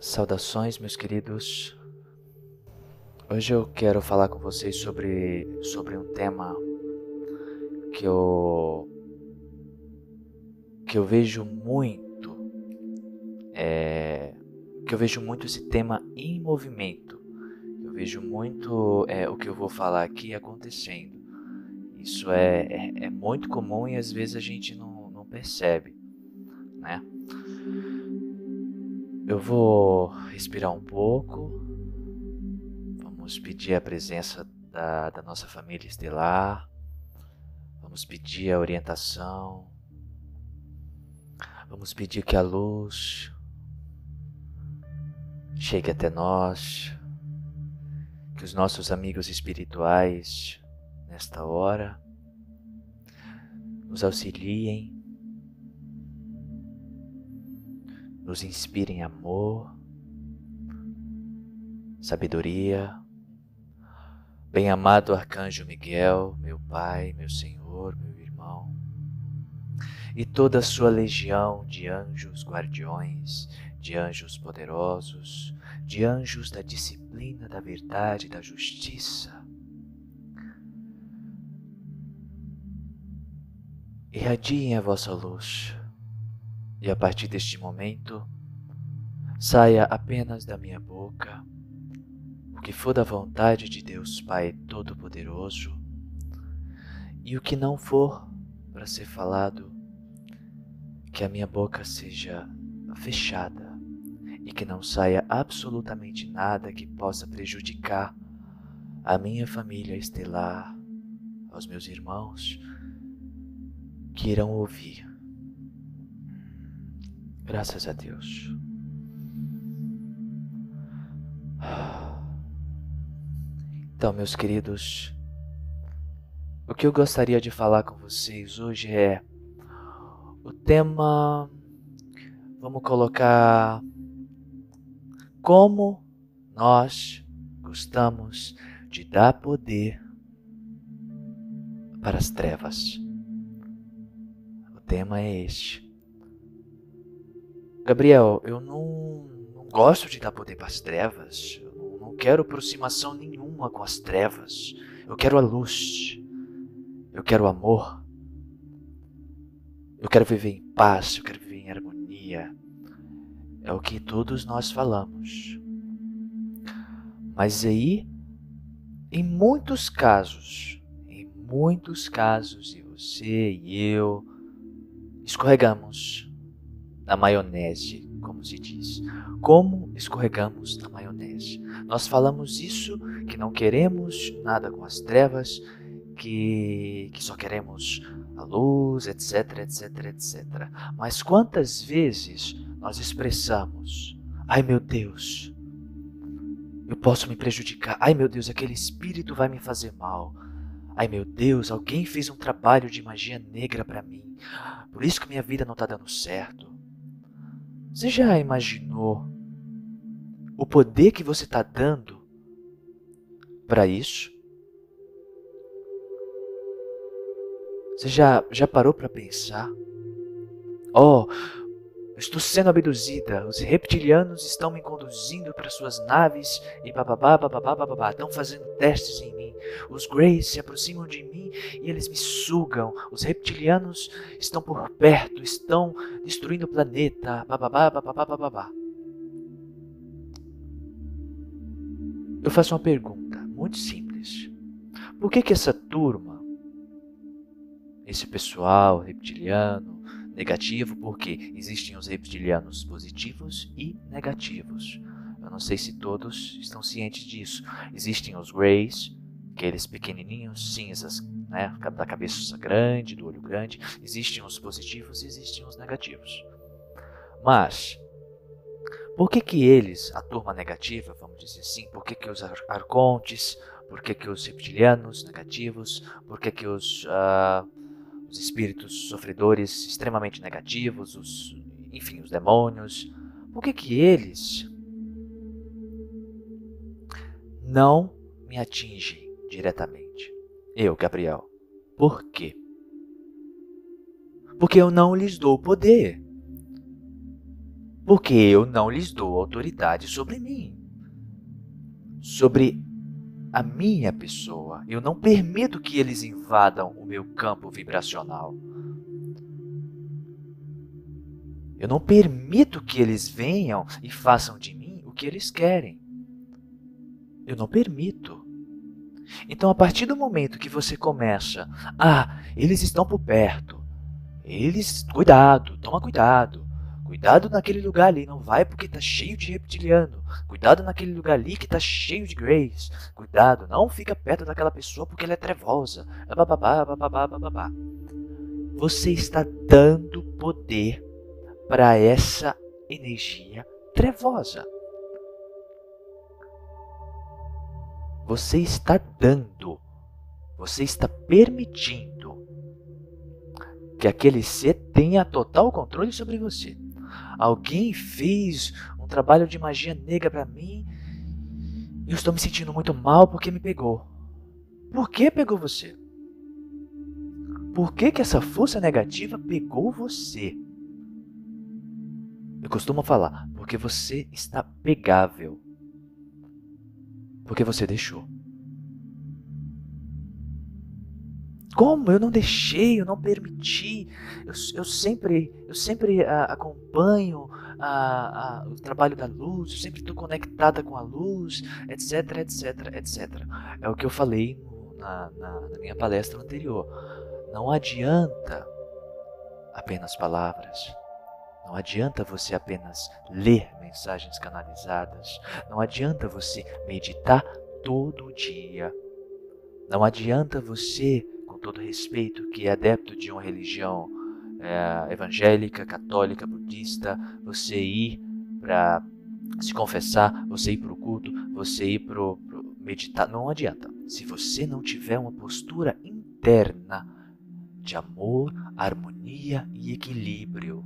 Saudações, meus queridos. Hoje eu quero falar com vocês sobre, sobre um tema que eu que eu vejo muito é, que eu vejo muito esse tema em movimento. Eu vejo muito é, o que eu vou falar aqui acontecendo. Isso é, é, é muito comum e às vezes a gente não, não percebe, vou respirar um pouco. Vamos pedir a presença da, da nossa família estelar. Vamos pedir a orientação. Vamos pedir que a luz chegue até nós. Que os nossos amigos espirituais, nesta hora, nos auxiliem nos inspirem amor, sabedoria. Bem-amado Arcanjo Miguel, meu Pai, meu Senhor, meu irmão, e toda a sua legião de anjos guardiões, de anjos poderosos, de anjos da disciplina, da verdade, da justiça. Irradiem a vossa luz e a partir deste momento, saia apenas da minha boca o que for da vontade de Deus Pai Todo-Poderoso e o que não for para ser falado, que a minha boca seja fechada e que não saia absolutamente nada que possa prejudicar a minha família estelar, aos meus irmãos que irão ouvir. Graças a Deus. Então, meus queridos, o que eu gostaria de falar com vocês hoje é o tema. Vamos colocar como nós gostamos de dar poder para as trevas. O tema é este. Gabriel, eu não, não gosto de dar poder para as trevas. Eu não quero aproximação nenhuma com as trevas. Eu quero a luz. Eu quero o amor. Eu quero viver em paz. Eu quero viver em harmonia. É o que todos nós falamos. Mas aí, em muitos casos, em muitos casos, e você e eu, escorregamos na maionese, como se diz. Como escorregamos na maionese. Nós falamos isso, que não queremos nada com as trevas, que, que só queremos a luz, etc, etc, etc. Mas quantas vezes nós expressamos: ai meu Deus, eu posso me prejudicar, ai meu Deus, aquele espírito vai me fazer mal. Ai meu Deus, alguém fez um trabalho de magia negra para mim. Por isso que minha vida não está dando certo. Você já imaginou o poder que você está dando para isso? Você já, já parou para pensar? Oh, estou sendo abduzida. Os reptilianos estão me conduzindo para suas naves e bababá, bababá, bababá. Estão fazendo testes em mim. Os Greys se aproximam de mim e eles me sugam. Os reptilianos estão por perto, estão destruindo o planeta. Bababá, bababá, bababá. Eu faço uma pergunta muito simples. Por que que essa turma, esse pessoal reptiliano, negativo, porque existem os reptilianos positivos e negativos. Eu não sei se todos estão cientes disso. Existem os Greys, aqueles pequenininhos, cinzas, né, da cabeça grande, do olho grande. Existem os positivos e existem os negativos. Mas, por que que eles, a turma negativa, vamos dizer assim, por que que os arcontes, por que que os reptilianos negativos, por que que os, uh, os espíritos sofredores extremamente negativos, os, enfim, os demônios, por que que eles não me atingem? diretamente. Eu, Gabriel. Por quê? Porque eu não lhes dou poder. Porque eu não lhes dou autoridade sobre mim, sobre a minha pessoa. Eu não permito que eles invadam o meu campo vibracional. Eu não permito que eles venham e façam de mim o que eles querem. Eu não permito. Então, a partir do momento que você começa, ah, eles estão por perto, eles, cuidado, toma cuidado, cuidado naquele lugar ali, não vai porque tá cheio de reptiliano, cuidado naquele lugar ali que tá cheio de Grace, cuidado, não fica perto daquela pessoa porque ela é trevosa, bababá, bababá, bababá. Você está dando poder para essa energia trevosa. Você está dando, você está permitindo que aquele ser tenha total controle sobre você. Alguém fez um trabalho de magia negra para mim e eu estou me sentindo muito mal porque me pegou. Por que pegou você? Por que, que essa força negativa pegou você? Eu costumo falar, porque você está pegável porque você deixou. Como? Eu não deixei, eu não permiti. Eu, eu sempre, eu sempre ah, acompanho a, a, o trabalho da luz, eu sempre estou conectada com a luz, etc, etc, etc. É o que eu falei na, na, na minha palestra anterior. Não adianta apenas palavras. Não adianta você apenas ler mensagens canalizadas. Não adianta você meditar todo dia. Não adianta você, todo respeito, que é adepto de uma religião é, evangélica, católica, budista, você ir para se confessar, você ir para o culto, você ir para meditar. Não adianta. Se você não tiver uma postura interna de amor, harmonia e equilíbrio,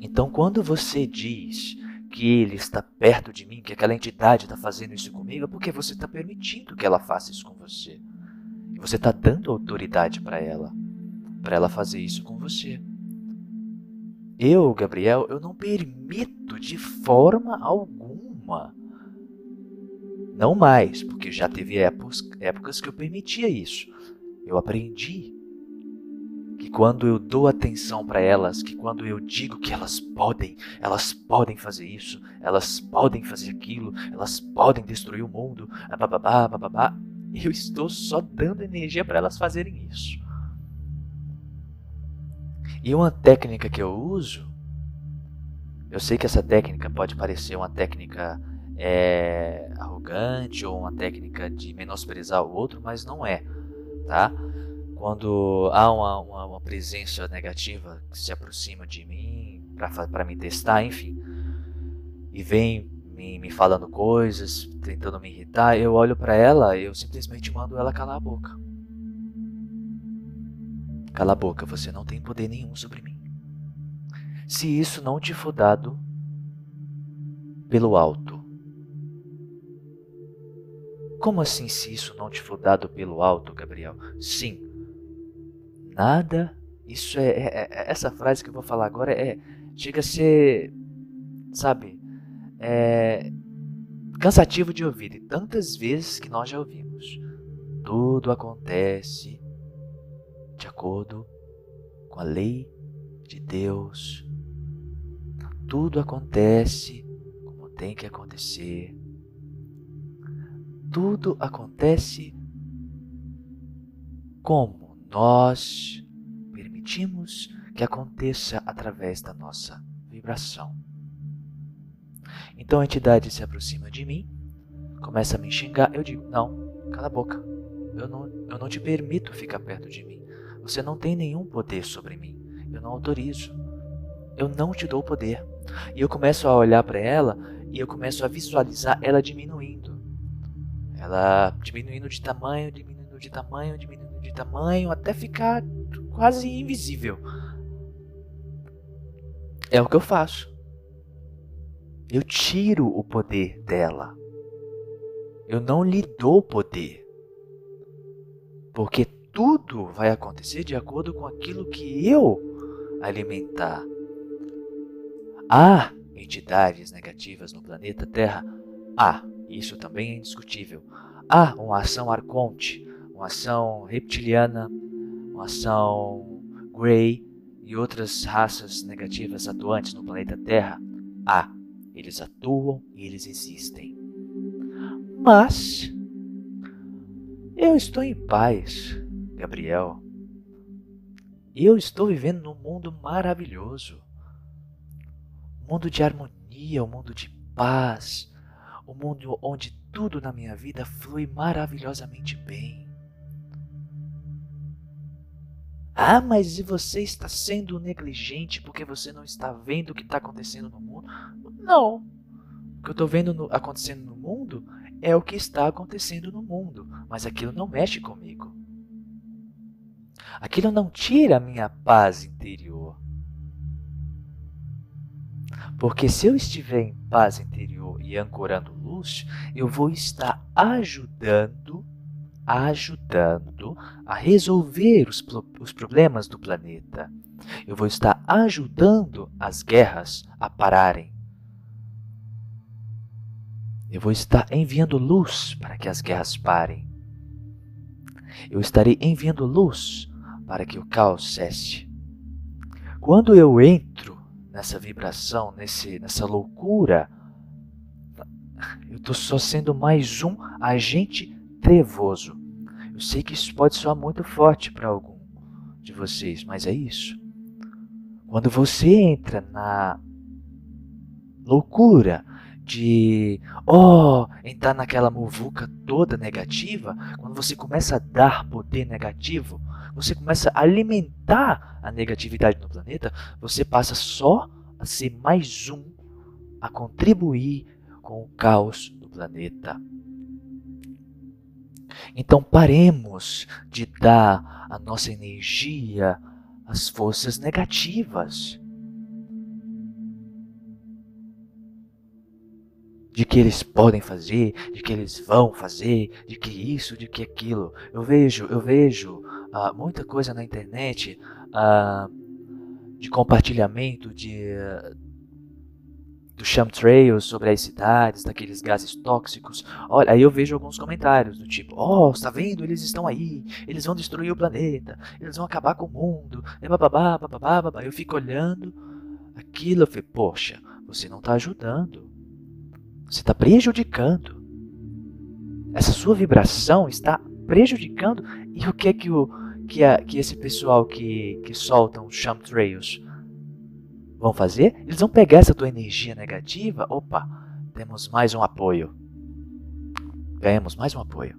Então, quando você diz que ele está perto de mim, que aquela entidade está fazendo isso comigo, é porque você está permitindo que ela faça isso com você. E você está dando autoridade para ela, para ela fazer isso com você. Eu, Gabriel, eu não permito de forma alguma. Não mais, porque já teve épocas, épocas que eu permitia isso. Eu aprendi quando eu dou atenção para elas, que quando eu digo que elas podem, elas podem fazer isso, elas podem fazer aquilo, elas podem destruir o mundo, bababá, bababá, eu estou só dando energia para elas fazerem isso. E uma técnica que eu uso, eu sei que essa técnica pode parecer uma técnica é, arrogante ou uma técnica de menosprezar o outro, mas não é, tá? Quando há uma, uma, uma, presença negativa que se aproxima de mim para me testar, enfim, e vem me, me falando coisas, tentando me irritar, eu olho para ela e eu simplesmente mando ela calar a boca. Cala a boca, você não tem poder nenhum sobre mim. Se isso não te for dado pelo alto. Como assim se isso não te for dado pelo alto, Gabriel? Sim, nada. Isso é, é, é, essa frase que eu vou falar agora é chega a ser, sabe, é, cansativo de ouvir e tantas vezes que nós já ouvimos. Tudo acontece de acordo com a lei de Deus. Tudo acontece como tem que acontecer. Tudo acontece como nós permitimos que aconteça através da nossa vibração. Então a entidade se aproxima de mim, começa a me xingar, eu digo: Não, cala a boca, eu não, eu não te permito ficar perto de mim. Você não tem nenhum poder sobre mim, eu não autorizo, eu não te dou poder. E eu começo a olhar para ela e eu começo a visualizar ela diminuindo. Ela diminuindo de tamanho, diminuindo de tamanho, diminuindo de tamanho até ficar quase invisível. É o que eu faço. Eu tiro o poder dela. Eu não lhe dou poder. Porque tudo vai acontecer de acordo com aquilo que eu alimentar. Há entidades negativas no planeta Terra? Há, isso também é indiscutível. Há uma ação arconte, uma ação reptiliana, uma ação Grey e outras raças negativas atuantes no planeta Terra? Há. Eles atuam e eles existem. Mas eu estou em paz, Gabriel. Eu estou vivendo num mundo maravilhoso. Um mundo de harmonia, um mundo de paz, um mundo onde tudo na minha vida flui maravilhosamente bem. Ah, mas e você está sendo negligente porque você não está vendo o que está acontecendo no mundo? Não. O que eu estou vendo no, acontecendo no mundo é o que está acontecendo no mundo, mas aquilo não mexe comigo. Aquilo não tira a minha paz interior. Porque se eu estiver em paz interior e ancorando luz, eu vou estar ajudando ajudando a resolver os, os problemas do planeta. Eu vou estar ajudando as guerras a pararem. Eu vou estar enviando luz para que as guerras parem. Eu estarei enviando luz para que o caos cesse. Quando eu entro nessa vibração, nesse, nessa loucura, eu estou só sendo mais um agente trevoso. Eu sei que isso pode soar muito forte para algum de vocês, mas é isso. Quando você entra na loucura de, oh, entrar naquela muvuca toda negativa, quando você começa a dar poder negativo, você começa a alimentar a negatividade no planeta, você passa só a ser mais um a contribuir com o caos do planeta. Então paremos de dar a nossa energia às forças negativas. De que eles podem fazer, de que eles vão fazer, de que isso, de que aquilo. Eu vejo, eu vejo uh, muita coisa na internet uh, de compartilhamento de, do chemtrails sobre as cidades, daqueles gases tóxicos. Olha, aí eu vejo alguns comentários do tipo: "Oh, está vendo? Eles estão aí. Eles vão destruir o planeta. Eles vão acabar com o mundo." E bababá, bababá, babá. Eu fico olhando aquilo, eu falei: "Poxa, você não está ajudando. Você está prejudicando. Essa sua vibração está prejudicando. E o que é que o que, a, que esse pessoal que, que soltam chemtrails vão fazer? Eles vão pegar essa tua energia negativa. Opa, temos mais um apoio. Ganhamos mais um apoio.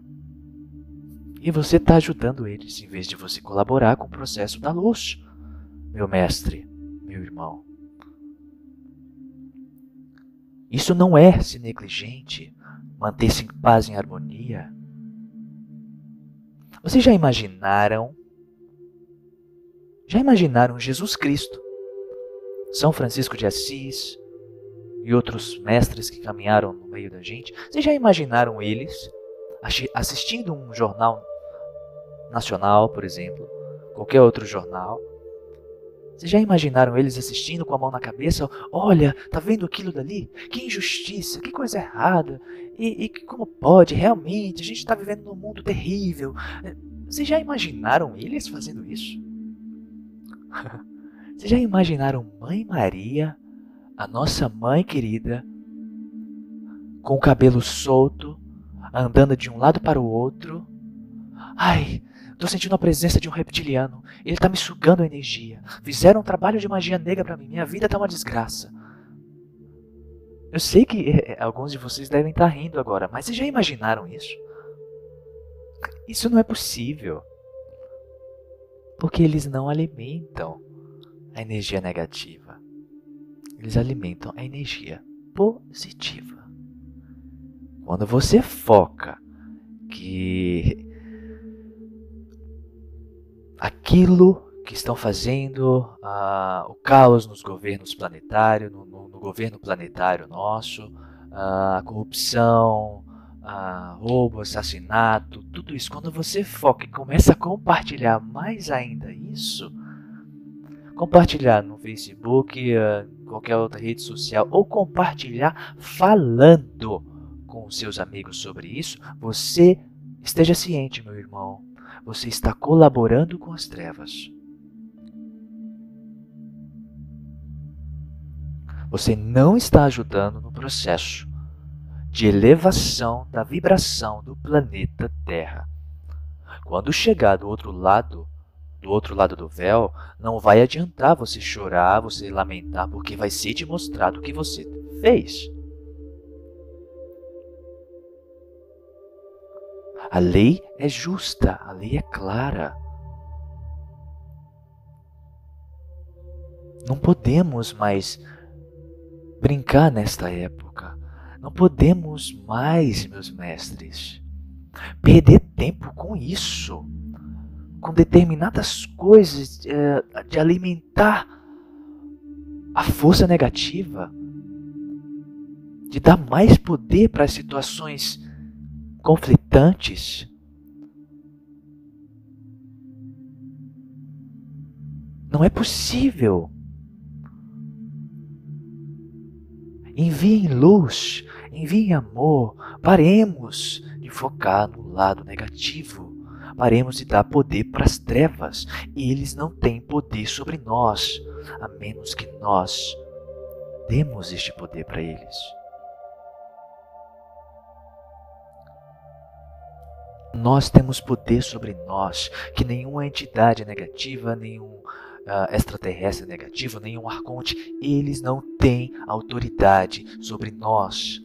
E você está ajudando eles em vez de você colaborar com o processo da luz, meu mestre, meu irmão. Isso não é ser negligente, manter-se em paz e harmonia. Vocês já imaginaram? Já imaginaram Jesus Cristo são Francisco de Assis e outros mestres que caminharam no meio da gente, vocês já imaginaram eles assistindo um jornal nacional, por exemplo, qualquer outro jornal? Vocês já imaginaram eles assistindo com a mão na cabeça? Olha, tá vendo aquilo dali? Que injustiça, que coisa errada. E, e como pode? Realmente, a gente está vivendo num mundo terrível. Vocês já imaginaram eles fazendo isso? Vocês já imaginaram Mãe Maria, a nossa mãe querida, com o cabelo solto, andando de um lado para o outro? Ai, tô sentindo a presença de um reptiliano. Ele tá me sugando a energia. Fizeram um trabalho de magia negra para mim. Minha vida tá uma desgraça. Eu sei que é, alguns de vocês devem estar tá rindo agora, mas vocês já imaginaram isso? Isso não é possível. Porque eles não alimentam a energia negativa. Eles alimentam a energia positiva. Quando você foca que aquilo que estão fazendo uh, o caos nos governos planetários, no, no, no governo planetário nosso, uh, a corrupção, uh, roubo, assassinato, tudo isso. Quando você foca e começa a compartilhar mais ainda isso, compartilhar no Facebook, uh, qualquer outra rede social, ou compartilhar falando com seus amigos sobre isso, você esteja ciente, meu irmão, você está colaborando com as trevas. Você não está ajudando no processo de elevação da vibração do planeta Terra. Quando chegar do outro lado, do outro lado do véu, não vai adiantar você chorar, você lamentar, porque vai ser te mostrado o que você fez. A lei é justa, a lei é clara. Não podemos mais brincar nesta época. Não podemos mais, meus mestres, perder tempo com isso, com determinadas coisas é, de alimentar a força negativa, de dar mais poder para as situações conflitantes. Não é possível. Enviem luz, enviem amor. Paremos de focar no lado negativo. Paremos de dar poder para as trevas. Eles não têm poder sobre nós, a menos que nós demos este poder para eles. Nós temos poder sobre nós que nenhuma entidade negativa, nenhum uh, extraterrestre negativo, nenhum arconte, eles não têm autoridade sobre nós.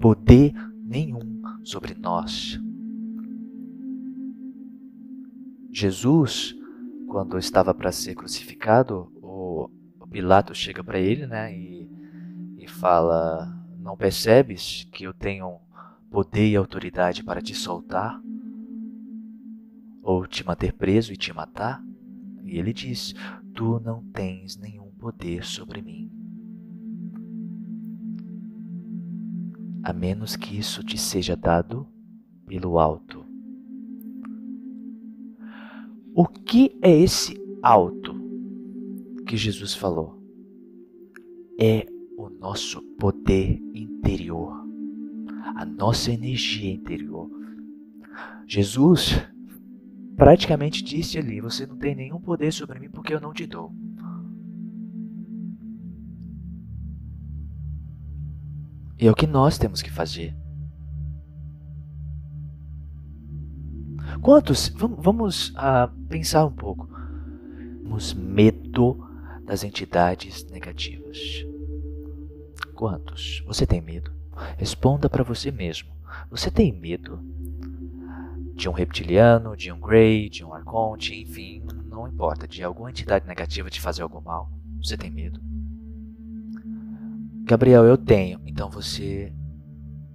Poder nenhum sobre nós. Jesus, quando estava para ser crucificado, o, o Pilatos chega para ele né, e, e fala: Não percebes que eu tenho poder e autoridade para te soltar? Ou te manter preso e te matar? E ele diz: Tu não tens nenhum poder sobre mim. A menos que isso te seja dado pelo alto. O que é esse alto que Jesus falou? É o nosso poder interior, a nossa energia interior. Jesus praticamente disse ali: Você não tem nenhum poder sobre mim porque eu não te dou. E é o que nós temos que fazer. Quantos, vamos, uh, pensar um pouco, temos medo das entidades negativas? Quantos? Você tem medo? Responda para você mesmo. Você tem medo de um reptiliano, de um Grey, de um Arconte, enfim, não importa, de alguma entidade negativa te fazer algum mal, você tem medo. Gabriel, eu tenho, então você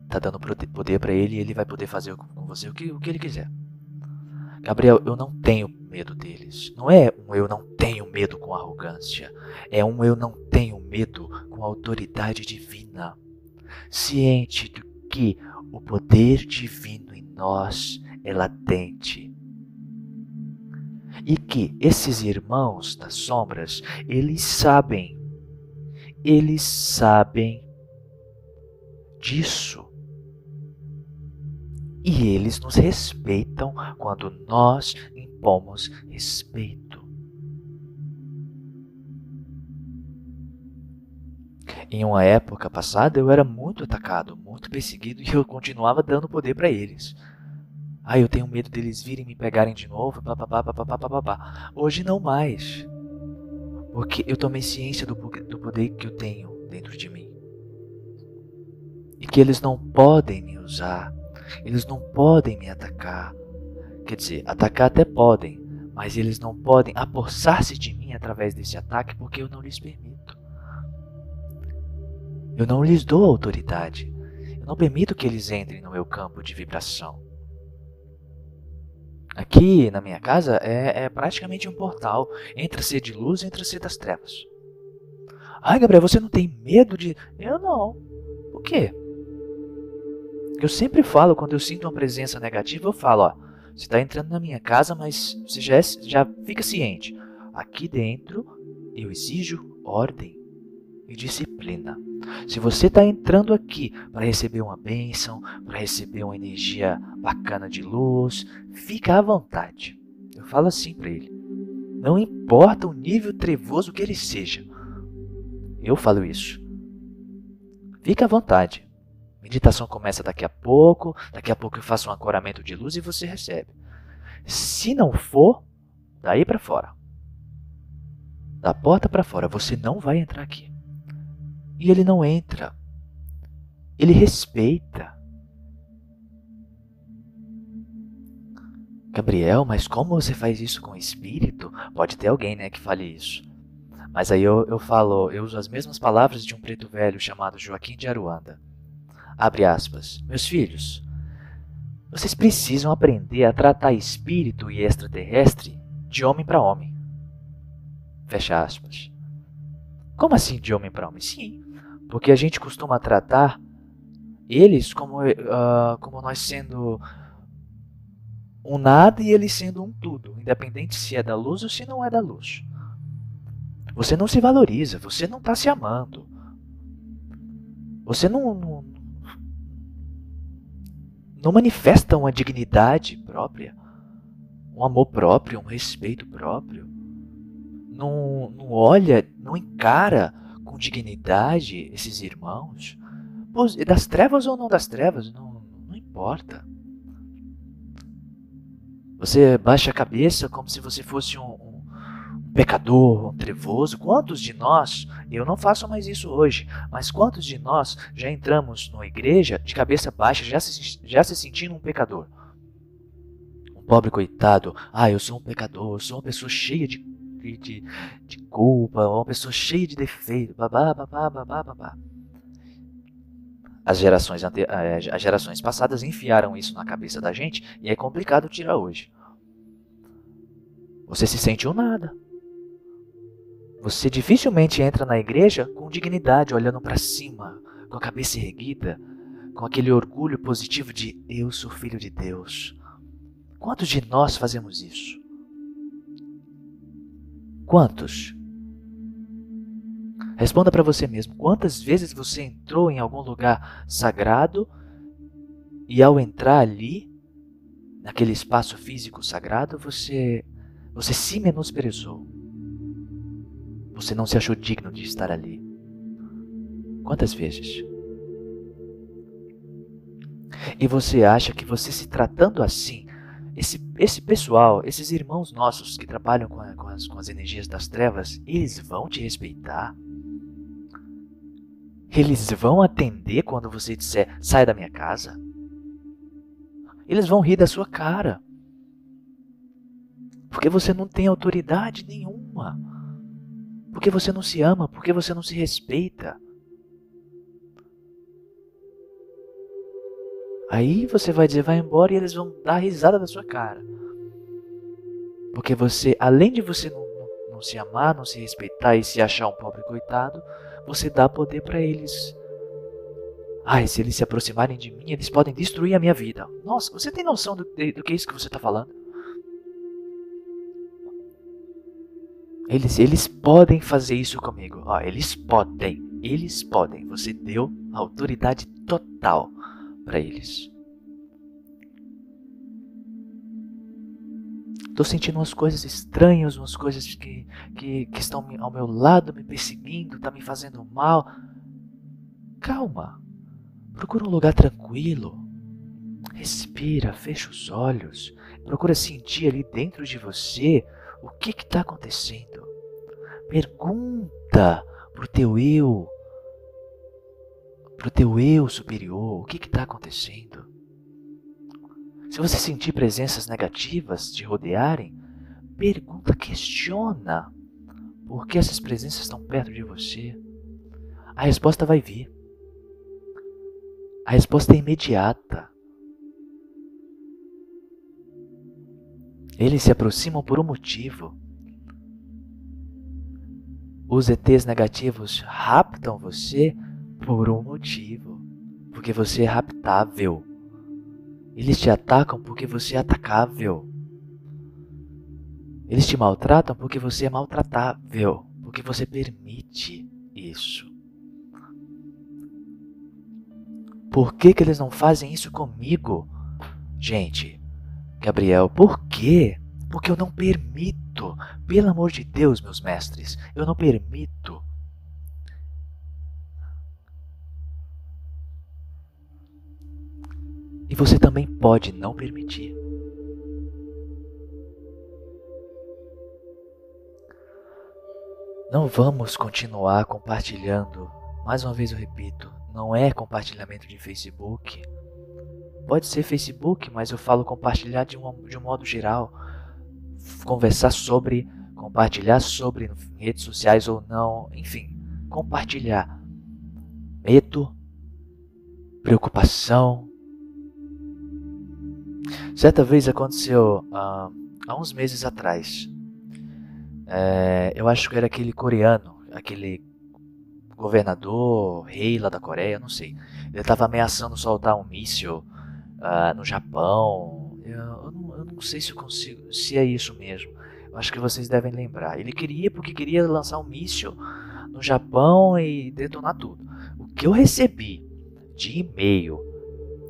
tá dando poder para ele e ele vai poder fazer com você o que, o que ele quiser. Gabriel, eu não tenho medo deles. Não é um eu não tenho medo com arrogância. É um eu não tenho medo com autoridade divina. Ciente de que o poder divino em nós é latente. E que esses irmãos das sombras, eles sabem, eles sabem disso. E eles nos respeitam quando nós impomos respeito. Em uma época passada eu era muito atacado, muito perseguido e eu continuava dando poder para eles. Ah, eu tenho medo deles virem me pegarem de novo. Papapá, papapá, papapá. Hoje não mais. Porque eu tomei ciência do, do poder que eu tenho dentro de mim. E que eles não podem me usar. Eles não podem me atacar. Quer dizer, atacar até podem, mas eles não podem apossar-se de mim através desse ataque porque eu não lhes permito. Eu não lhes dou autoridade. Eu não permito que eles entrem no meu campo de vibração. Aqui na minha casa é, é praticamente um portal entre ser de luz e entre ser das trevas. Ai, Gabriel, você não tem medo de. Eu não. Por quê? Eu sempre falo, quando eu sinto uma presença negativa, eu falo, ó, você está entrando na minha casa, mas você já, é, já fica ciente. aqui dentro eu exijo ordem e disciplina. Se você está entrando aqui para receber uma bênção, para receber uma energia bacana de luz, fica à vontade. Eu falo assim para ele. Não importa o nível trevoso que ele seja. Eu falo isso. Fica à vontade. Meditação começa daqui a pouco, daqui a pouco eu faço um ancoramento de luz e você recebe. Se não for, daí para fora. Da porta para fora, você não vai entrar aqui. E ele não entra. Ele respeita. Gabriel, mas como você faz isso com o espírito? Pode ter alguém, né, que fale isso. Mas aí eu, eu falo, eu uso as mesmas palavras de um preto velho chamado Joaquim de Aruanda. Abre aspas. Meus filhos, vocês precisam aprender a tratar espírito e extraterrestre de homem para homem. Fecha aspas. Como assim de homem para homem? Sim, porque a gente costuma tratar eles como, uh, como nós sendo um nada e eles sendo um tudo, independente se é da luz ou se não é da luz. Você não se valoriza, você não está se amando. Você não, não, não manifesta uma dignidade própria, um amor próprio, um respeito próprio. Não, não olha, não encara com dignidade esses irmãos, das trevas ou não das trevas, não, não importa. Você baixa a cabeça como se você fosse um, pecador, trevoso. Quantos de nós, eu não faço mais isso hoje, mas quantos de nós já entramos numa igreja de cabeça baixa, já se, já se sentindo um pecador? Um pobre coitado, ah, eu sou um pecador, sou uma pessoa cheia de de, de culpa, uma pessoa cheia de defeito, babá, babá, babá, babá. As gerações. Eh, as gerações passadas enfiaram isso na cabeça da gente e é complicado tirar hoje. Você se sente um nada. Você dificilmente entra na igreja com dignidade, olhando para cima, com a cabeça erguida, com aquele orgulho positivo de eu sou filho de Deus. Quantos de nós fazemos isso? Quantos? Responda para você mesmo: quantas vezes você entrou em algum lugar sagrado e ao entrar ali, naquele espaço físico sagrado, você você se menosprezou? Você não se achou digno de estar ali? Quantas vezes? E você acha que você se tratando assim esse, esse pessoal, esses irmãos nossos que trabalham com, a, com, as, com as energias das trevas, eles vão te respeitar? Eles vão atender quando você disser sai da minha casa? Eles vão rir da sua cara. Porque você não tem autoridade nenhuma. Porque você não se ama, porque você não se respeita. Aí você vai dizer, vai embora e eles vão dar risada da sua cara. Porque você, além de você não, não, se amar, não se respeitar e se achar um pobre coitado, você dá poder para eles. Ai, se eles se aproximarem de mim, eles podem destruir a minha vida. Nossa, você tem noção do, do que é isso que você está falando? Eles, eles podem fazer isso comigo. Ó, eles podem. Eles podem. Você deu autoridade total para eles. Estou sentindo umas coisas estranhas, umas coisas que, que, que estão ao meu lado, me perseguindo, tá me fazendo mal. Calma. Procura um lugar tranquilo. Respira, fecha os olhos. Procura sentir ali dentro de você o que está acontecendo. Pergunta pro teu eu para o teu eu superior, o que está acontecendo? Se você sentir presenças negativas te rodearem, pergunta, questiona por que essas presenças estão perto de você. A resposta vai vir. A resposta é imediata. Eles se aproximam por um motivo. Os ETs negativos raptam você por um motivo. Porque você é raptável. Eles te atacam porque você é atacável. Eles te maltratam porque você é maltratável, porque você permite isso. Por que, que eles não fazem isso comigo? Gente, Gabriel, por quê? Porque eu não permito. Pelo amor de Deus, meus mestres, eu não permito. E você também pode não permitir. Não vamos continuar compartilhando. Mais uma vez eu repito, não é compartilhamento de Facebook. Pode ser Facebook, mas eu falo compartilhar de um, de um modo geral. Conversar sobre, compartilhar sobre em redes sociais ou não, enfim, compartilhar. Medo, preocupação. Certa vez aconteceu uh, há uns meses atrás. É, eu acho que era aquele coreano, aquele governador, rei lá da Coreia, não sei. Ele estava ameaçando soltar um míssil uh, no Japão. Eu, eu, não, eu, não, sei se eu consigo, se é isso mesmo. Eu acho que vocês devem lembrar. Ele queria porque queria lançar um míssil no Japão e detonar tudo. O que eu recebi de e-mail,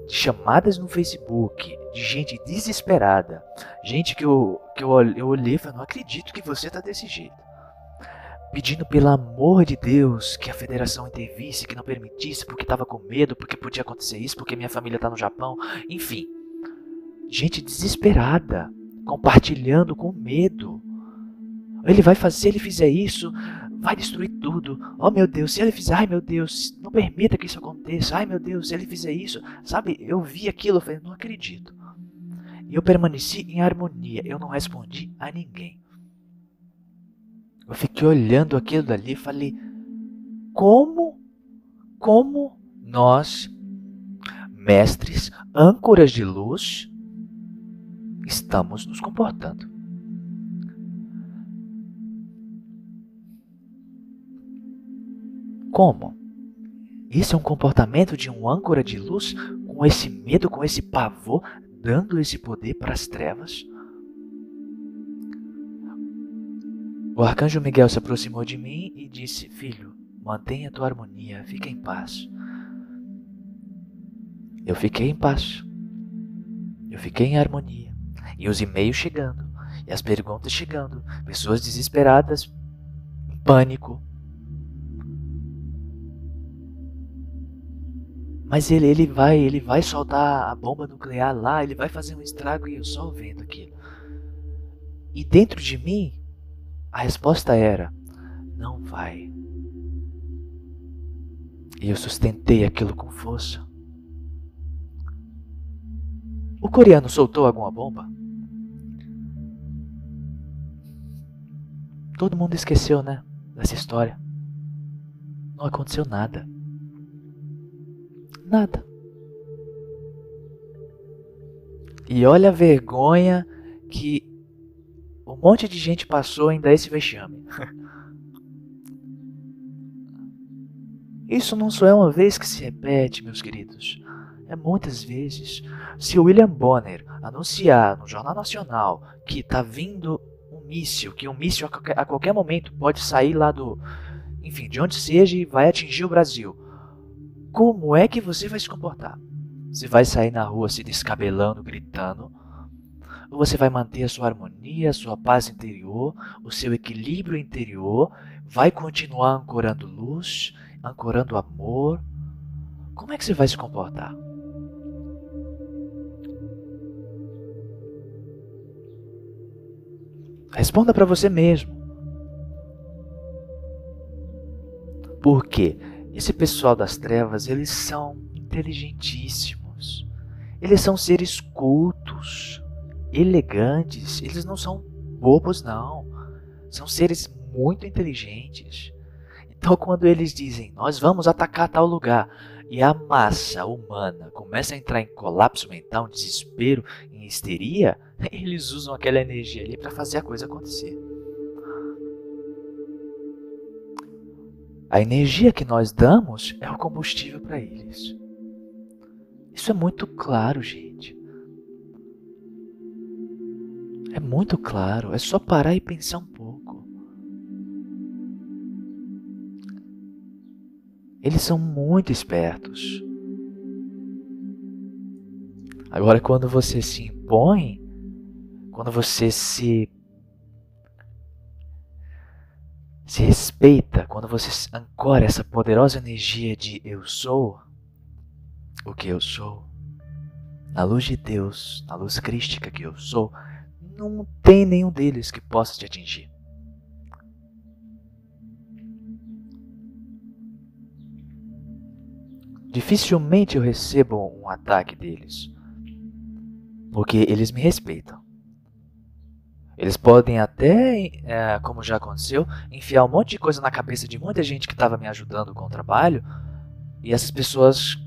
de chamadas no Facebook, de gente desesperada, gente que eu, que eu, eu olhei e falei, não acredito que você tá desse jeito. Pedindo pelo amor de Deus que a federação intervisse, que não permitisse, porque estava com medo, porque podia acontecer isso, porque minha família está no Japão, enfim. Gente desesperada, compartilhando com medo. Ele vai fazer, se ele fizer isso, vai destruir tudo. Oh meu Deus, se ele fizer, ai meu Deus, não permita que isso aconteça. Ai meu Deus, se ele fizer isso, sabe? Eu vi aquilo, eu falei, não acredito. E eu permaneci em harmonia, eu não respondi a ninguém. Eu fiquei olhando aquilo dali e falei: como, como nós, mestres, âncoras de luz, estamos nos comportando? Como? Isso é um comportamento de um âncora de luz com esse medo, com esse pavor dando esse poder para as trevas? O arcanjo Miguel se aproximou de mim e disse: Filho, mantenha tua harmonia, fique em paz. Eu fiquei em paz. Eu fiquei em harmonia. E os e-mails chegando, e as perguntas chegando, pessoas desesperadas, em pânico, Mas ele, ele vai, ele vai soltar a bomba nuclear lá, ele vai fazer um estrago e eu só vendo aquilo. E dentro de mim, a resposta era: não vai. E eu sustentei aquilo com força. O coreano soltou alguma bomba? Todo mundo esqueceu, né? Dessa história. Não aconteceu nada. Nada. E olha a vergonha que um monte de gente passou ainda esse vexame. Isso não só é uma vez que se repete, meus queridos. É muitas vezes. Se o William Bonner anunciar no Jornal Nacional que está vindo um míssil, que um míssil a qualquer, a qualquer momento pode sair lá do. Enfim, de onde seja e vai atingir o Brasil como é que você vai se comportar? Você vai sair na rua se descabelando, gritando? Ou você vai manter a sua harmonia, a sua paz interior, o seu equilíbrio interior, vai continuar ancorando luz, ancorando amor? Como é que você vai se comportar? Responda para você mesmo. Por quê? Esse pessoal das trevas, eles são inteligentíssimos. Eles são seres cultos, elegantes. Eles não são bobos, não. São seres muito inteligentes. Então, quando eles dizem, nós vamos atacar tal lugar, e a massa humana começa a entrar em colapso mental, em desespero, em histeria, eles usam aquela energia ali para fazer a coisa acontecer. A energia que nós damos é o combustível para eles. Isso é muito claro, gente. É muito claro, é só parar e pensar um Eles são muito espertos. Agora, quando você se impõe, quando você se se respeita, quando você ancora essa poderosa energia de eu sou o que eu sou, na luz de Deus, na luz crística que eu sou, não tem nenhum deles que possa te atingir. Dificilmente eu recebo um ataque deles, porque eles me respeitam. Eles podem até, é, como já aconteceu, enfiar um monte de coisa na cabeça de muita gente que estava me ajudando com o trabalho e essas pessoas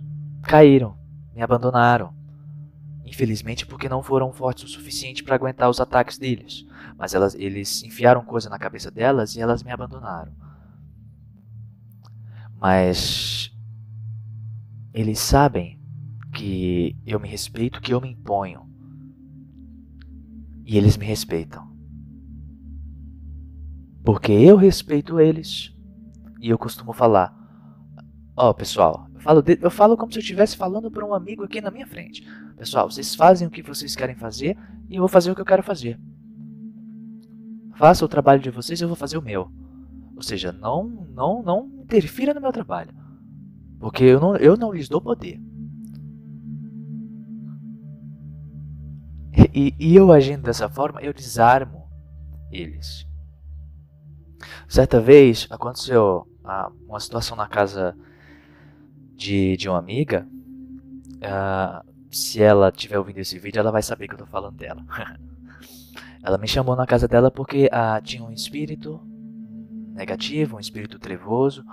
caíram, me abandonaram. Infelizmente, porque não foram fortes o suficiente para aguentar os ataques deles. Mas elas, eles enfiaram coisa na cabeça delas e elas me abandonaram. Mas eles sabem que eu me respeito, que eu me imponho. E eles me respeitam. Porque eu respeito eles. E eu costumo falar: Ó, oh, pessoal, eu falo, de, eu falo como se eu estivesse falando para um amigo aqui na minha frente. Pessoal, vocês fazem o que vocês querem fazer e eu vou fazer o que eu quero fazer. Faça o trabalho de vocês eu vou fazer o meu. Ou seja, não, não, não interfira no meu trabalho. Porque eu não, eu não lhes dou poder. E, e eu agindo dessa forma, eu desarmo eles. Certa vez aconteceu ah, uma situação na casa de, de uma amiga. Uh, se ela estiver ouvindo esse vídeo, ela vai saber que eu tô falando dela. ela me chamou na casa dela porque ah, tinha um espírito negativo, um espírito trevoso,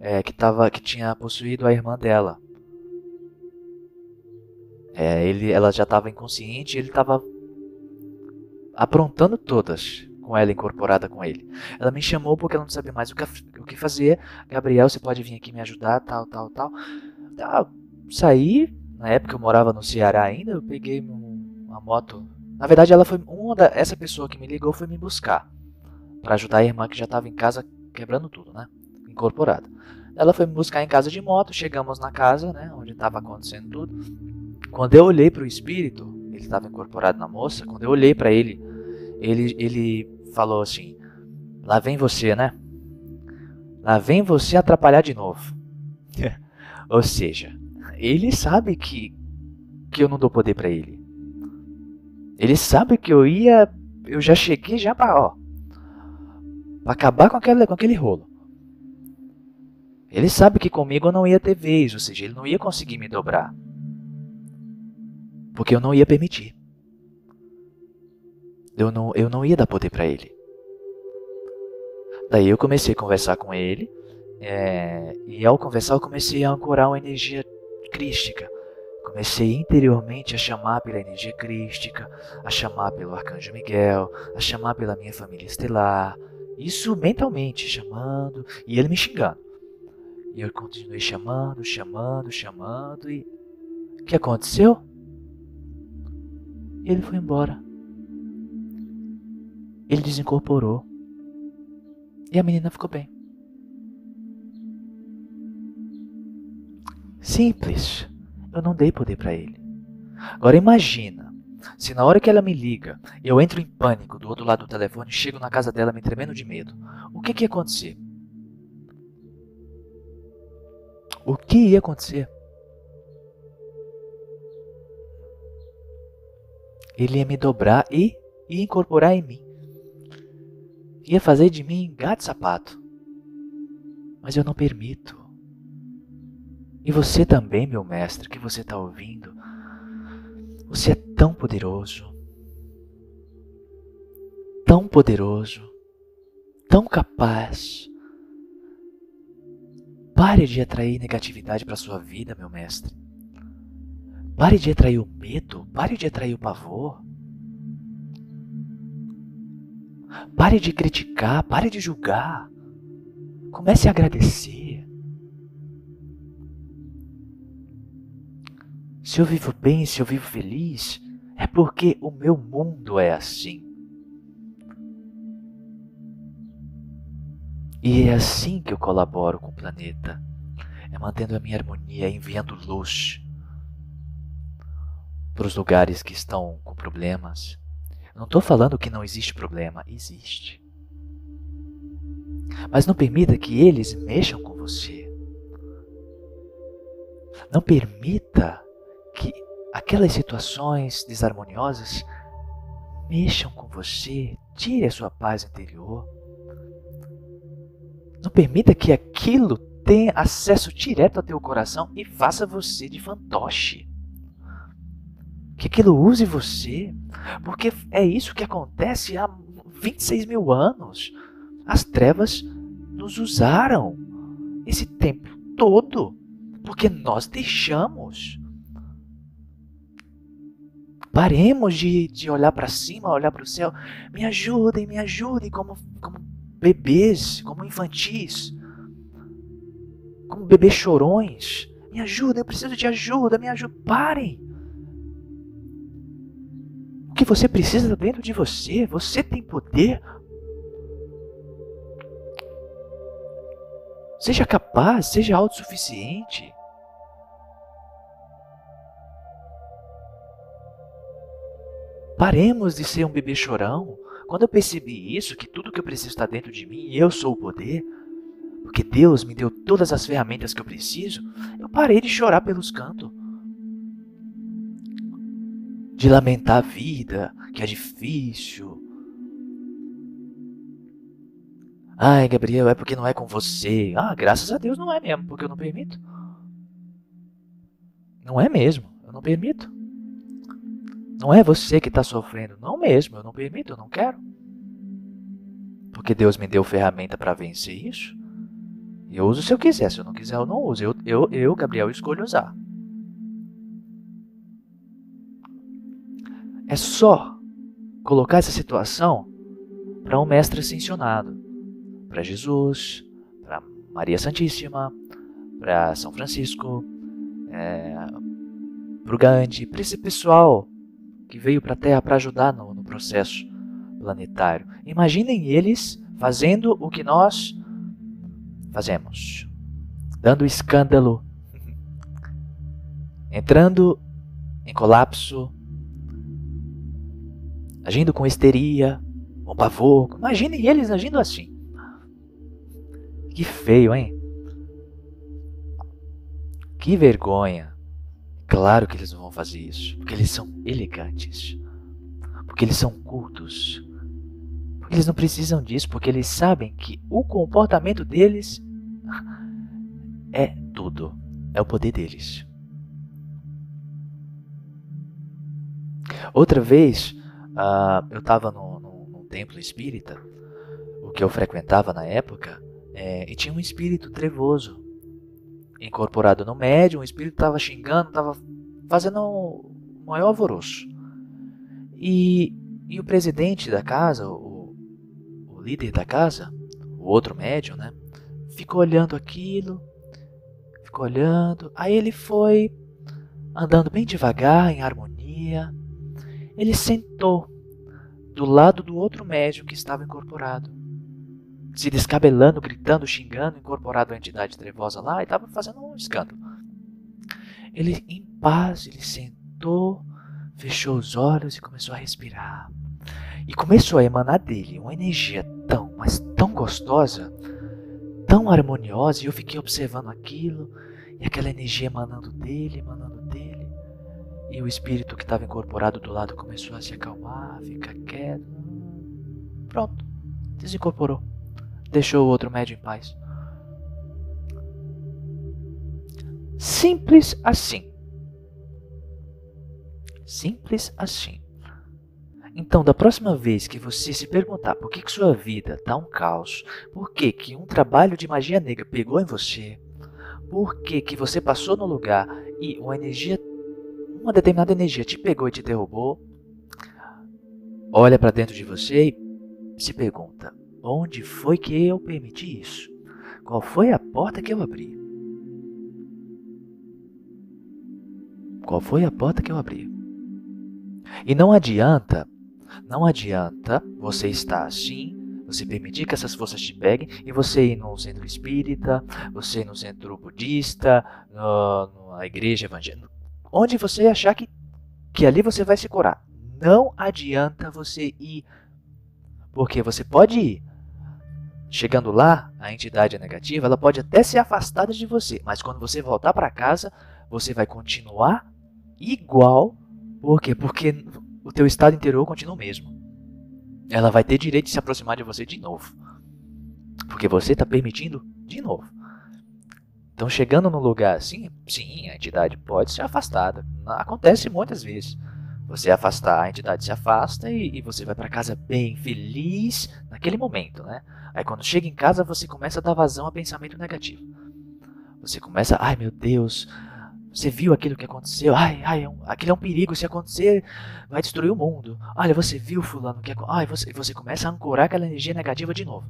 é, que, tava, que tinha possuído a irmã dela. É, ele, ela já estava inconsciente e ele estava aprontando todas com ela incorporada com ele. Ela me chamou porque ela não sabia mais o que, o que fazer. Gabriel, você pode vir aqui me ajudar, tal, tal, tal. Tá, saí, na época eu morava no Ceará ainda, eu peguei uma moto. Na verdade, ela foi uma da, essa pessoa que me ligou foi me buscar para ajudar a irmã que já estava em casa quebrando tudo, né? Incorporada. Ela foi me buscar em casa de moto, chegamos na casa, né, onde estava acontecendo tudo. Quando eu olhei para o espírito, ele estava incorporado na moça. Quando eu olhei para ele, ele ele falou assim: "Lá vem você, né? Lá vem você atrapalhar de novo." Ou seja, ele sabe que, que eu não dou poder para ele. Ele sabe que eu ia. Eu já cheguei já pra, ó. Pra acabar com aquele, com aquele rolo. Ele sabe que comigo eu não ia ter vez, ou seja, ele não ia conseguir me dobrar. Porque eu não ia permitir. Eu não, eu não ia dar poder para ele. Daí eu comecei a conversar com ele. É, e ao conversar eu comecei a ancorar uma energia crística. Comecei interiormente a chamar pela energia crística, a chamar pelo arcanjo Miguel, a chamar pela minha família estelar. Isso mentalmente, chamando, e ele me xingando. E eu continuei chamando, chamando, chamando, e o que aconteceu? Ele foi embora. Ele desincorporou. E a menina ficou bem. Simples. Eu não dei poder para ele. Agora imagina, se na hora que ela me liga, eu entro em pânico do outro lado do telefone, chego na casa dela me tremendo de medo. O que, que ia acontecer? O que ia acontecer? Ele ia me dobrar e ia incorporar em mim. Ia fazer de mim gato sapato. Mas eu não permito. E você também, meu mestre, que você está ouvindo, você é tão poderoso, tão poderoso, tão capaz. Pare de atrair negatividade para sua vida, meu mestre. Pare de atrair o medo, pare de atrair o pavor. Pare de criticar, pare de julgar. Comece a agradecer. Se eu vivo bem, se eu vivo feliz, é porque o meu mundo é assim. E é assim que eu colaboro com o planeta. É mantendo a minha harmonia, enviando luz para os lugares que estão com problemas. Não estou falando que não existe problema, existe. Mas não permita que eles mexam com você. Não permita que aquelas situações desarmoniosas mexam com você, tire a sua paz interior. Não permita que aquilo tenha acesso direto ao teu coração e faça você de fantoche. Que aquilo use você, porque é isso que acontece há 26 mil anos. As trevas nos usaram esse tempo todo, porque nós deixamos. Paremos de, de olhar para cima, olhar para o céu. Me ajudem, me ajudem, como, como bebês, como infantis, como bebês chorões. Me ajudem, eu preciso de ajuda, me ajuda. Parem. O que você precisa dentro de você, você tem poder Seja capaz, seja autossuficiente. Paremos de ser um bebê chorão. Quando eu percebi isso, que tudo que eu preciso está dentro de mim e eu sou o poder, porque Deus me deu todas as ferramentas que eu preciso, eu parei de chorar pelos cantos. De lamentar a vida, que é difícil, Ai, Gabriel, é porque não é com você. Ah, graças a Deus não é mesmo, porque eu não permito. Não é mesmo, eu não permito. Não é você que está sofrendo, não mesmo, eu não permito, eu não quero. Porque Deus me deu ferramenta para vencer isso. Eu uso se eu quiser, se eu não quiser, eu não uso. Eu, eu, eu Gabriel, escolho usar. É só colocar essa situação para um mestre ascensionado para Jesus, para Maria Santíssima, para São Francisco, é, para o Gandhi, para esse pessoal que veio para a Terra para ajudar no, no processo planetário. Imaginem eles fazendo o que nós fazemos, dando escândalo, entrando em colapso, agindo com histeria, com pavor. Imaginem eles agindo assim. Que feio, hein? Que vergonha. Claro que eles não vão fazer isso, porque eles são elegantes. Porque eles são cultos. Porque eles não precisam disso, porque eles sabem que o comportamento deles é tudo. É o poder deles. Outra vez, uh, eu estava num templo espírita, o que eu frequentava na época, é, e tinha um espírito trevoso incorporado no médium. O espírito estava xingando, estava fazendo o maior alvoroço. E, e o presidente da casa, o, o líder da casa, o outro médium, né? Ficou olhando aquilo, ficou olhando. Aí ele foi andando bem devagar, em harmonia. Ele sentou do lado do outro médium que estava incorporado se descabelando, gritando, xingando, incorporado a entidade trevosa lá e estava fazendo um escândalo. Ele, em paz, ele sentou, fechou os olhos e começou a respirar. E começou a emanar dele uma energia tão, mas tão gostosa, tão harmoniosa, e eu fiquei observando aquilo, e aquela energia emanando dele, emanando dele. E o espírito que estava incorporado do lado começou a se acalmar, ficar quieto. Pronto, desincorporou deixou o outro médio em paz. Simples assim. Simples assim. Então, da próxima vez que você se perguntar por que, que sua vida está um caos, por que, que um trabalho de magia negra pegou em você, por que, que você passou no lugar e uma energia, uma determinada energia te pegou e te derrubou, olha para dentro de você e se pergunta: Onde foi que eu permiti isso? Qual foi a porta que eu abri? Qual foi a porta que eu abri? E não adianta, não adianta você estar assim, Você permitir que essas forças te peguem e você ir no centro espírita, você ir no centro budista, no, na igreja evangélica, onde você achar que, que ali você vai se curar. Não adianta você ir, porque você pode ir. Chegando lá, a entidade negativa, ela pode até ser afastada de você, mas quando você voltar para casa, você vai continuar igual. Por quê? Porque o teu estado interior continua o mesmo ela vai ter direito de se aproximar de você de novo. Porque você está permitindo de novo. Então, chegando num lugar assim, sim, a entidade pode ser afastada. Acontece muitas vezes. Você afastar, a entidade se afasta e, e você vai para casa bem feliz naquele momento, né? Aí quando chega em casa, você começa a dar vazão a pensamento negativo. Você começa, ai meu Deus, você viu aquilo que aconteceu? Ai, ai, é um, aquilo é um perigo. Se acontecer, vai destruir o mundo. Olha, você viu fulano que ai, você, você começa a ancorar aquela energia negativa de novo.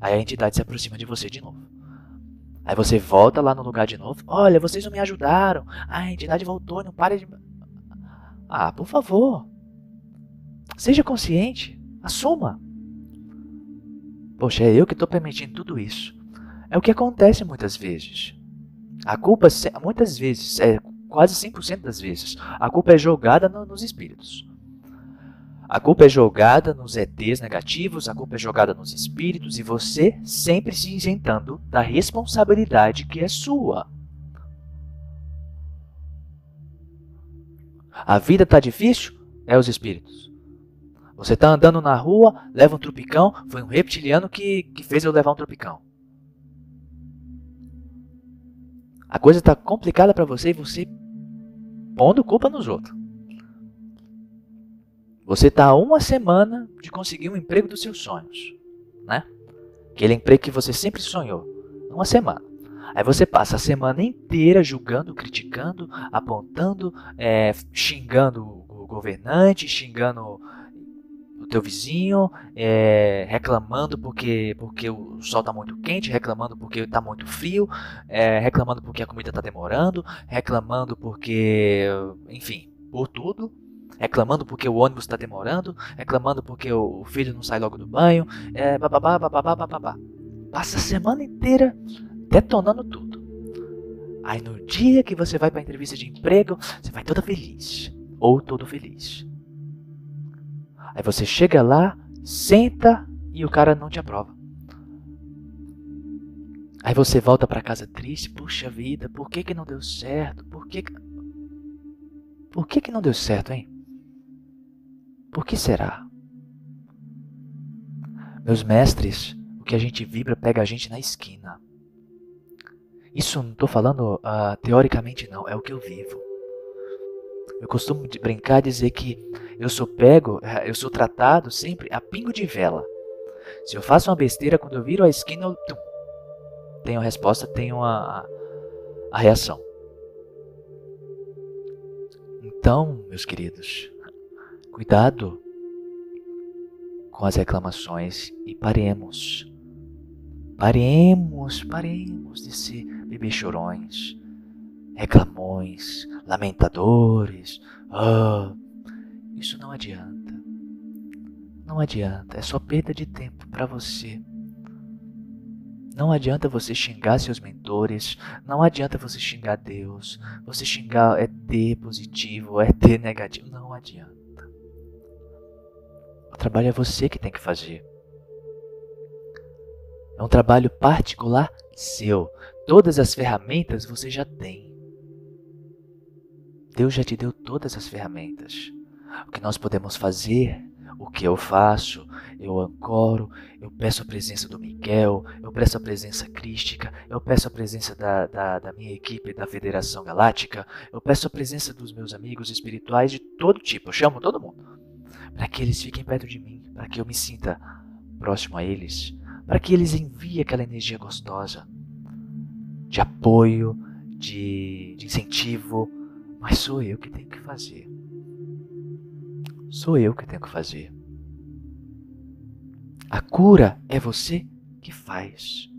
Aí a entidade se aproxima de você de novo. Aí você volta lá no lugar de novo. Olha, vocês não me ajudaram. Ah, a entidade voltou, não pare de. Ah, por favor. Seja consciente. Assuma. Poxa, é eu que estou permitindo tudo isso. É o que acontece muitas vezes. A culpa, muitas vezes, é quase 100% das vezes, a culpa é jogada no, nos espíritos. A culpa é jogada nos ETs negativos, a culpa é jogada nos espíritos e você sempre se isentando da responsabilidade que é sua. A vida está difícil? É os espíritos. Você está andando na rua, leva um tropicão, foi um reptiliano que, que fez eu levar um tropicão. A coisa está complicada para você e você pondo culpa nos outros. Você está uma semana de conseguir um emprego dos seus sonhos, né? Aquele emprego que você sempre sonhou. Uma semana. Aí você passa a semana inteira julgando, criticando, apontando, é, xingando o governante, xingando teu vizinho, é, reclamando porque, porque o sol está muito quente, reclamando porque está muito frio, é, reclamando porque a comida está demorando, reclamando porque, enfim, por tudo. Reclamando porque o ônibus está demorando, reclamando porque o filho não sai logo do banho, é, bababá, bababá, bababá. Passa a semana inteira detonando tudo. Aí no dia que você vai para a entrevista de emprego, você vai toda feliz. Ou todo feliz. Aí você chega lá, senta e o cara não te aprova. Aí você volta para casa triste, puxa vida, por que que não deu certo? Por que que... Por que que não deu certo, hein? Por que será? Meus mestres, o que a gente vibra pega a gente na esquina. Isso não estou falando uh, teoricamente não, é o que eu vivo. Eu costumo brincar e dizer que eu sou pego, eh, eu sou tratado sempre a pingo de vela. Se eu faço uma besteira, quando eu viro a esquina, eu tum, tenho a resposta, tenho a, a reação. Então, meus queridos, cuidado com as reclamações e paremos. Paremos, paremos de ser bebês chorões reclamões, lamentadores. Oh, isso não adianta. Não adianta, é só perda de tempo para você. Não adianta você xingar seus mentores, não adianta você xingar Deus, você xingar ET positivo, ET negativo, não adianta. O trabalho é você que tem que fazer. É um trabalho particular seu. Todas as ferramentas você já tem. Deus já te deu todas as ferramentas. O que nós podemos fazer, o que eu faço, eu ancoro, eu peço a presença do Miguel, eu peço a presença crística, eu peço a presença da, da, da minha equipe da Federação Galáctica, eu peço a presença dos meus amigos espirituais de todo tipo, eu chamo todo mundo, para que eles fiquem perto de mim, para que eu me sinta próximo a eles, para que eles enviem aquela energia gostosa de apoio, de, de incentivo, mas sou eu que tenho que fazer. Sou eu que tenho que fazer. A cura é você que faz.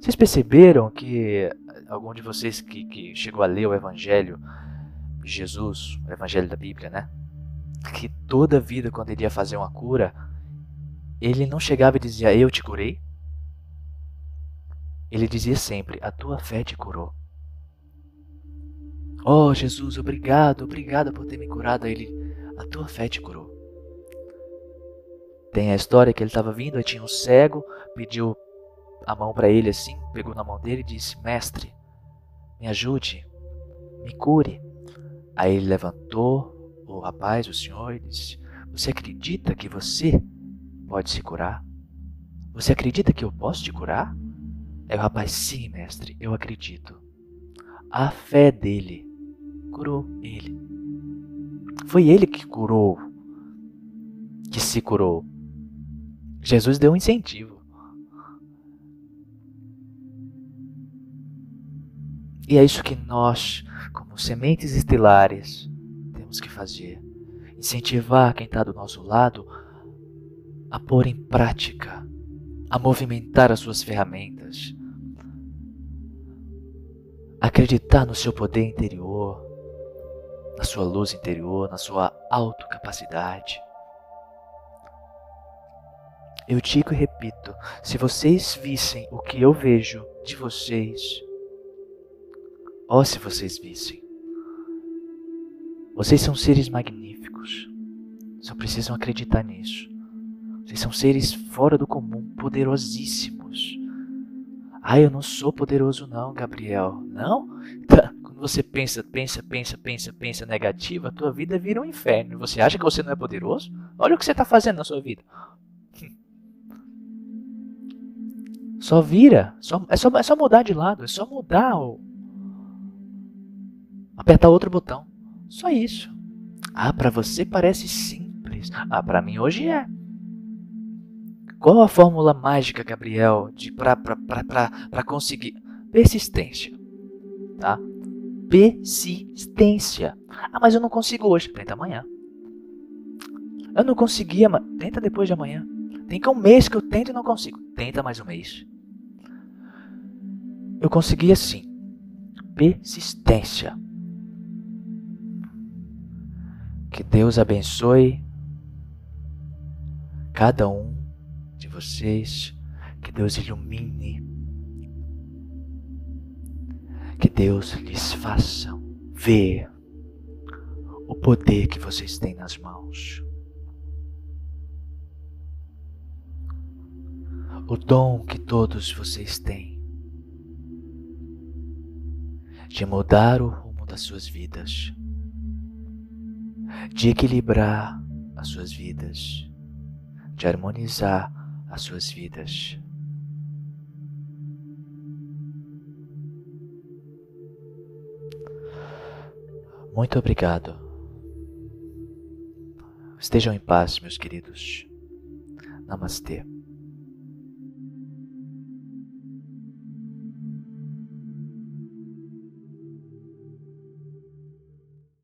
Vocês perceberam que algum de vocês que, que chegou a ler o Evangelho de Jesus, o Evangelho da Bíblia, né? Que toda vida, quando ele ia fazer uma cura, ele não chegava e dizia: Eu te curei. Ele dizia sempre: A tua fé te curou. Oh, Jesus, obrigado, obrigado por ter me curado. Ele: A tua fé te curou. Tem a história que ele estava vindo, aí tinha um cego, pediu a mão para ele assim, pegou na mão dele e disse: Mestre, me ajude, me cure. Aí ele levantou o rapaz, o senhor, e disse: Você acredita que você pode se curar? Você acredita que eu posso te curar? Aí o rapaz: Sim, mestre, eu acredito. A fé dele curou ele. Foi ele que curou, que se curou. Jesus deu um incentivo. E é isso que nós, como sementes estelares, temos que fazer. Incentivar quem está do nosso lado a pôr em prática, a movimentar as suas ferramentas, acreditar no seu poder interior, na sua luz interior, na sua autocapacidade. Eu digo e repito: se vocês vissem o que eu vejo de vocês, ó, se vocês vissem, vocês são seres magníficos, só precisam acreditar nisso. Vocês são seres fora do comum, poderosíssimos. Ah, eu não sou poderoso, não, Gabriel. Não? Tá. Quando você pensa, pensa, pensa, pensa, pensa negativo, a tua vida vira um inferno. Você acha que você não é poderoso? Olha o que você está fazendo na sua vida. Só vira. Só, é, só, é só mudar de lado. É só mudar. Apertar outro botão. Só isso. Ah, para você parece simples. Ah, para mim hoje é. Qual a fórmula mágica, Gabriel, de para conseguir persistência, tá? Persistência. Ah, mas eu não consigo hoje. Tenta amanhã. Eu não conseguia, mas tenta depois de amanhã. Tem que um mês que eu tento e não consigo. Tenta mais um mês. Eu consegui assim. Persistência. Que Deus abençoe cada um vocês. Que Deus ilumine. Que Deus lhes faça ver o poder que vocês têm nas mãos. O dom que todos vocês têm de mudar o rumo das suas vidas, de equilibrar as suas vidas, de harmonizar as suas vidas. Muito obrigado. Estejam em paz, meus queridos. Namastê.